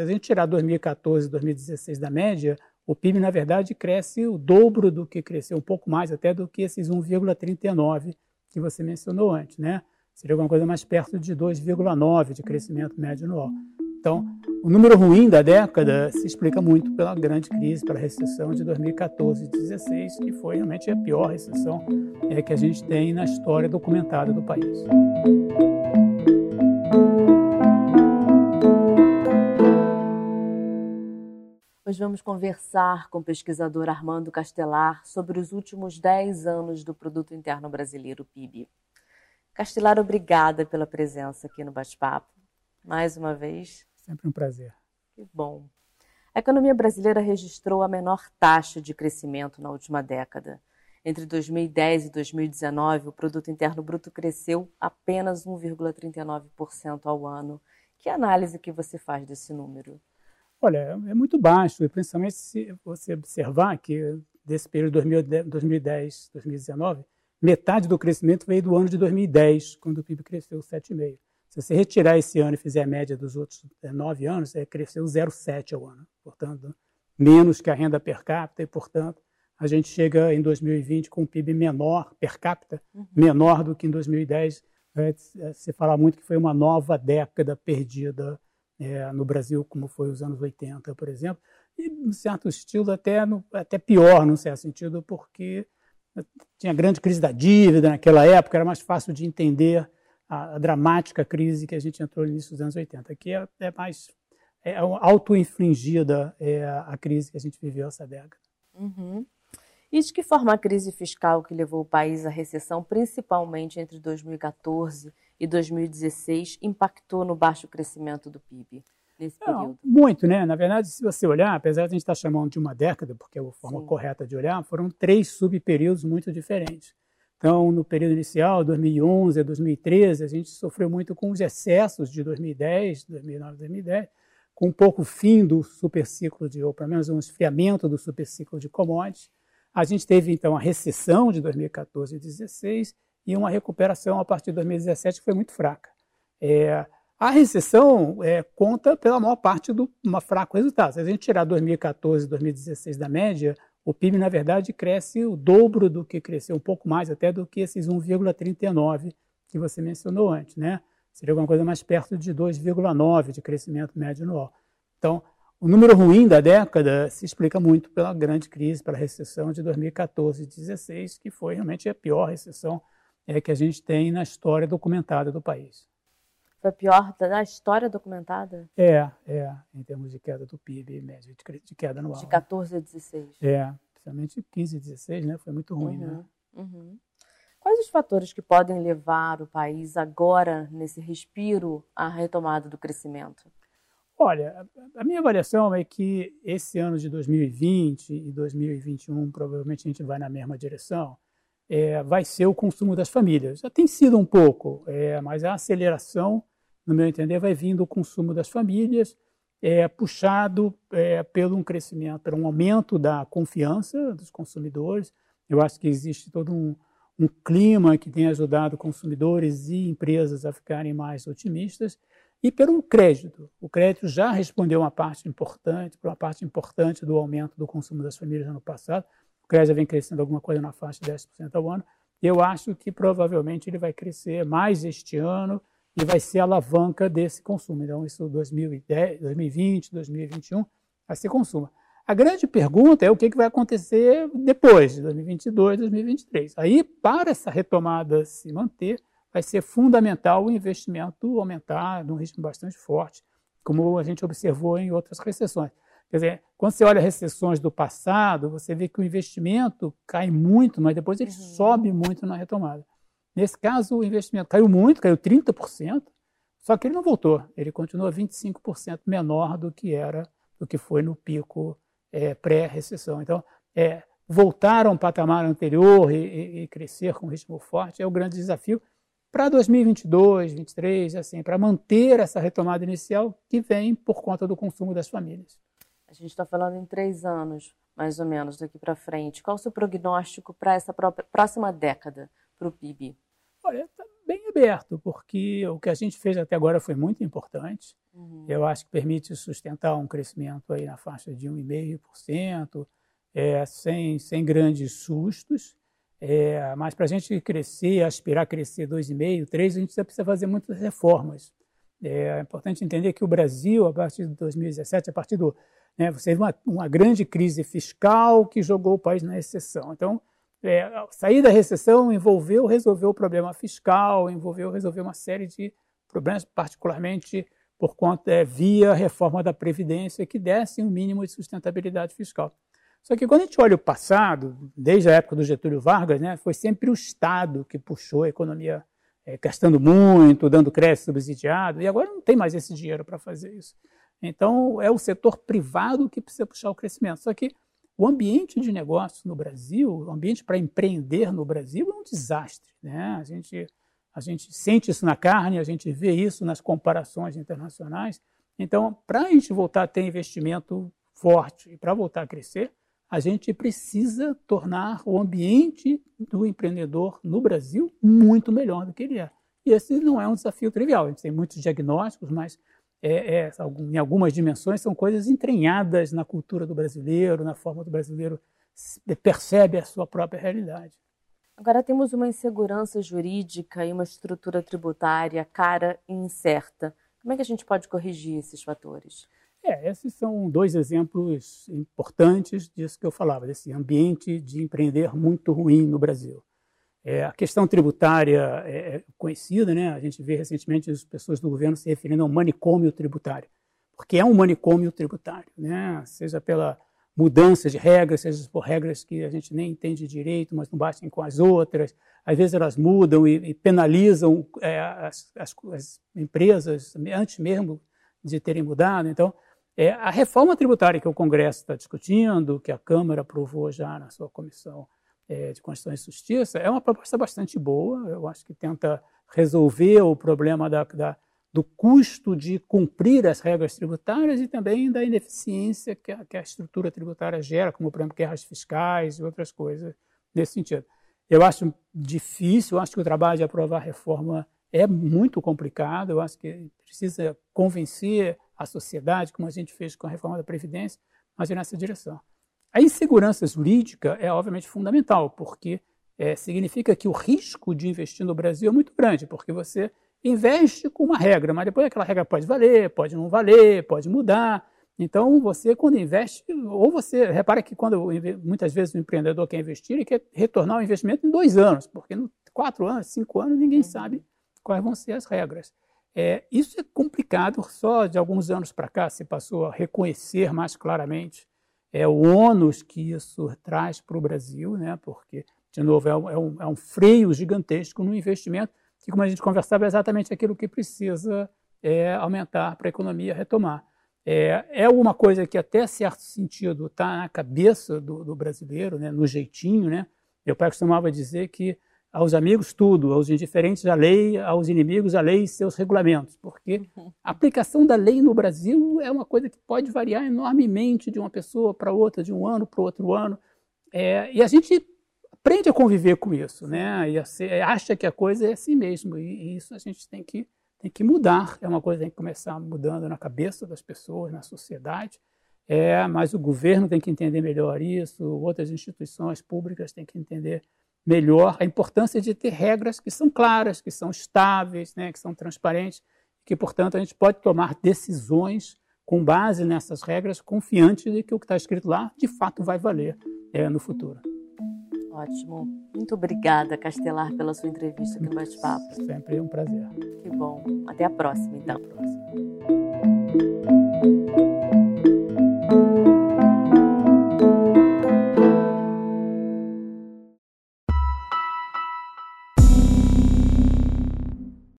Se a gente tirar 2014 e 2016 da média, o PIB, na verdade, cresce o dobro do que cresceu, um pouco mais até do que esses 1,39 que você mencionou antes, né? Seria alguma coisa mais perto de 2,9 de crescimento médio anual. Então, o número ruim da década se explica muito pela grande crise, pela recessão de 2014 e 2016, que foi realmente a pior recessão é, que a gente tem na história documentada do país. Hoje vamos conversar com o pesquisador Armando Castelar sobre os últimos 10 anos do Produto Interno Brasileiro, PIB. Castelar, obrigada pela presença aqui no bate-papo. Mais uma vez. Sempre um prazer. Que bom. A economia brasileira registrou a menor taxa de crescimento na última década. Entre 2010 e 2019, o produto interno bruto cresceu apenas 1,39% ao ano. Que análise que você faz desse número? Olha, é muito baixo, e principalmente se você observar que desse período 2010, 2019, metade do crescimento veio do ano de 2010, quando o PIB cresceu 7,5%. Se você retirar esse ano e fizer a média dos outros é, nove anos, é, cresceu 0,7% ao ano. Portanto, menos que a renda per capita, e, portanto, a gente chega em 2020 com um PIB menor, per capita, uhum. menor do que em 2010. É, se fala muito que foi uma nova década perdida é, no Brasil, como foi os anos 80, por exemplo, e, em certo estilo, até, no, até pior, num certo sentido, porque tinha grande crise da dívida naquela época, era mais fácil de entender a, a dramática crise que a gente entrou no início dos anos 80, que é, é mais é auto-infligida é, a crise que a gente viveu essa década. Uhum. E de que forma a crise fiscal que levou o país à recessão, principalmente entre 2014 e 2016 impactou no baixo crescimento do PIB nesse período? Não, muito, né? Na verdade, se você olhar, apesar de a gente estar chamando de uma década, porque é a forma Sim. correta de olhar, foram três subperíodos muito diferentes. Então, no período inicial, 2011 a 2013, a gente sofreu muito com os excessos de 2010, 2009, 2010, com um pouco fim do superciclo de, ou pelo menos um esfriamento do superciclo de commodities. A gente teve, então, a recessão de 2014 e 2016 e uma recuperação a partir de 2017 que foi muito fraca. É, a recessão é, conta pela maior parte do uma fraco resultado. Se a gente tirar 2014 e 2016 da média, o PIB, na verdade, cresce o dobro do que cresceu, um pouco mais até do que esses 1,39 que você mencionou antes. Né? Seria alguma coisa mais perto de 2,9 de crescimento médio anual. Então, o número ruim da década se explica muito pela grande crise, pela recessão de 2014 e 2016, que foi realmente a pior recessão é, que a gente tem na história documentada do país. Foi a pior da história documentada? É, é, em termos de queda do PIB médio, de, de queda anual. De 14 a 16. É, principalmente 15 a 16, né? Foi muito ruim, né? uhum, né? Uhum. Quais os fatores que podem levar o país agora, nesse respiro, à retomada do crescimento? Olha, a minha avaliação é que esse ano de 2020 e 2021 provavelmente a gente vai na mesma direção é, vai ser o consumo das famílias. Já tem sido um pouco, é, mas a aceleração, no meu entender, vai vindo do consumo das famílias, é, puxado é, pelo um crescimento, pelo um aumento da confiança dos consumidores. Eu acho que existe todo um, um clima que tem ajudado consumidores e empresas a ficarem mais otimistas e pelo crédito. O crédito já respondeu uma parte importante, para uma parte importante do aumento do consumo das famílias no ano passado. O crédito vem crescendo alguma coisa na faixa de 10% ao ano. Eu acho que provavelmente ele vai crescer mais este ano e vai ser alavanca desse consumo. Então, isso 2010, 2020, 2021 vai ser consumo. A grande pergunta é o que vai acontecer depois, de 2022, 2023. Aí, para essa retomada se manter, vai ser fundamental o investimento aumentar num ritmo bastante forte, como a gente observou em outras recessões. Quer dizer, quando você olha recessões do passado, você vê que o investimento cai muito, mas depois ele uhum. sobe muito na retomada. Nesse caso, o investimento caiu muito, caiu 30%, só que ele não voltou. Ele continua 25% menor do que era, do que foi no pico é, pré-recessão. Então, é, voltar a um patamar anterior e, e, e crescer com um ritmo forte é o grande desafio para 2022, 2023, assim, para manter essa retomada inicial que vem por conta do consumo das famílias. A gente está falando em três anos, mais ou menos, daqui para frente. Qual o seu prognóstico para essa própria, próxima década, para o PIB? Olha, bem aberto, porque o que a gente fez até agora foi muito importante. Uhum. Eu acho que permite sustentar um crescimento aí na faixa de 1,5%, é, sem, sem grandes sustos. É, mas para a gente crescer, aspirar a crescer 2,5%, 3%, a gente precisa fazer muitas reformas. É importante entender que o Brasil, a partir de 2017, a partir do. Né, você teve uma, uma grande crise fiscal que jogou o país na recessão. Então, é, sair da recessão envolveu resolver o problema fiscal, envolveu resolver uma série de problemas, particularmente por conta é, via reforma da Previdência, que desse um mínimo de sustentabilidade fiscal. Só que quando a gente olha o passado, desde a época do Getúlio Vargas, né, foi sempre o Estado que puxou a economia é, gastando muito, dando crédito subsidiado, e agora não tem mais esse dinheiro para fazer isso. Então, é o setor privado que precisa puxar o crescimento. Só que o ambiente de negócio no Brasil, o ambiente para empreender no Brasil é um desastre. Né? A, gente, a gente sente isso na carne, a gente vê isso nas comparações internacionais. Então, para a gente voltar a ter investimento forte e para voltar a crescer, a gente precisa tornar o ambiente do empreendedor no Brasil muito melhor do que ele é. E esse não é um desafio trivial. A gente tem muitos diagnósticos, mas é, é, em algumas dimensões, são coisas entranhadas na cultura do brasileiro, na forma do brasileiro percebe a sua própria realidade. Agora temos uma insegurança jurídica e uma estrutura tributária cara e incerta. Como é que a gente pode corrigir esses fatores? É, esses são dois exemplos importantes disso que eu falava, desse ambiente de empreender muito ruim no Brasil. É, a questão tributária é, é conhecida, né? a gente vê recentemente as pessoas do governo se referindo ao manicômio tributário, porque é um manicômio tributário, né? seja pela mudança de regras, seja por regras que a gente nem entende direito, mas não batem com as outras, às vezes elas mudam e, e penalizam é, as, as, as, empresas antes mesmo de terem mudado. Então, é, a reforma tributária que o Congresso está discutindo, que a Câmara aprovou já na sua comissão é, de Constituição e Justiça, é uma proposta bastante boa. Eu acho que tenta resolver o problema da, da, do custo de cumprir as regras tributárias e também da ineficiência que a, que a estrutura tributária gera, como, por exemplo, guerras fiscais e outras coisas nesse sentido. Eu acho difícil, eu acho que o trabalho de aprovar a reforma é muito complicado, eu acho que precisa convencer a sociedade, como a gente fez com a reforma da Previdência, mas é nessa direção. A insegurança jurídica é obviamente fundamental, porque é, significa que o risco de investir no Brasil é muito grande, porque você investe com uma regra, mas depois aquela regra pode valer, pode não valer, pode mudar. Então, você, quando investe, ou você, repara que quando muitas vezes o empreendedor quer investir, ele quer retornar o investimento em dois anos, porque em quatro anos, cinco anos, ninguém sabe quais vão ser as regras. É, isso é complicado, só de alguns anos para cá se passou a reconhecer mais claramente é, o ônus que isso traz para o Brasil, né? porque, de novo, é um, é, um, é um, freio gigantesco no investimento, que, como a gente conversava, é exatamente aquilo que precisa é, aumentar para a economia retomar. É, é uma coisa que, até certo sentido, está na cabeça do, do brasileiro, né? no jeitinho. Né? Meu pai costumava dizer que aos amigos tudo, aos indiferentes a lei, aos inimigos a lei e seus regulamentos, porque a aplicação da lei no Brasil é uma coisa que pode variar enormemente de uma pessoa para outra, de um ano para outro ano, é, e a gente aprende a conviver com isso, né? E ser, acha que a coisa é assim mesmo, e, e, isso a gente tem que tem que mudar, é uma coisa que tem que começar mudando na cabeça das pessoas, na sociedade. É, mas o governo tem que entender melhor isso, outras instituições públicas têm que entender melhor a importância de ter regras que são claras, que são estáveis, né, que são transparentes, que, portanto, a gente pode tomar decisões com base nessas regras, confiante de que o que está escrito lá, de fato, vai valer é, no futuro. Ótimo. Muito obrigada, Castelar, pela sua entrevista aqui no Bate-Papo. Sempre um prazer. Que bom. Até a próxima, então. Até a próxima.